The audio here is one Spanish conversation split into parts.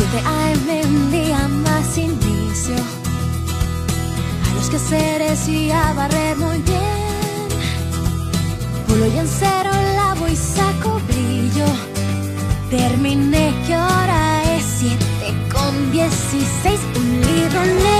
Siete AM, un día más inicio. A los quehaceres y a barrer muy bien. Pulo y en cero lavo y saco brillo. Terminé, ¿qué hora es? Siete con dieciséis, un libro negro.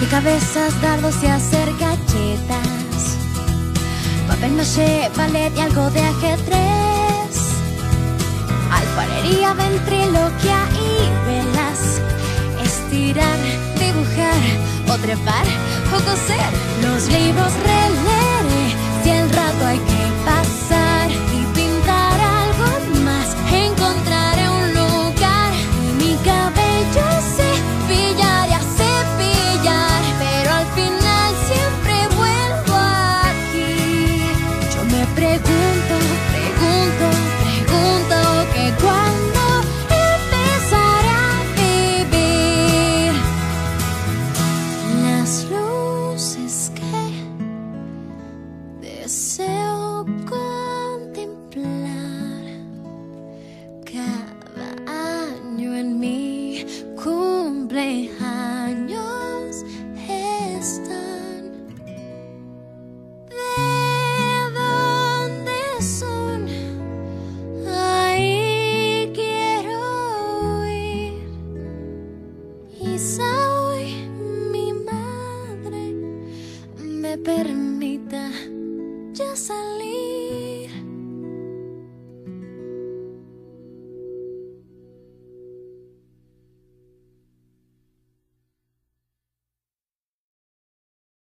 Rompecabezas, dardos y hacer galletas. Papel maché, ballet y algo de ajedrez. Alfarería, ventriloquia y velas. Estirar, dibujar o trepar o coser. Los libros cumpleaños están. ¿De dónde son? Ahí quiero ir. Quizá hoy mi madre me permita ya salir.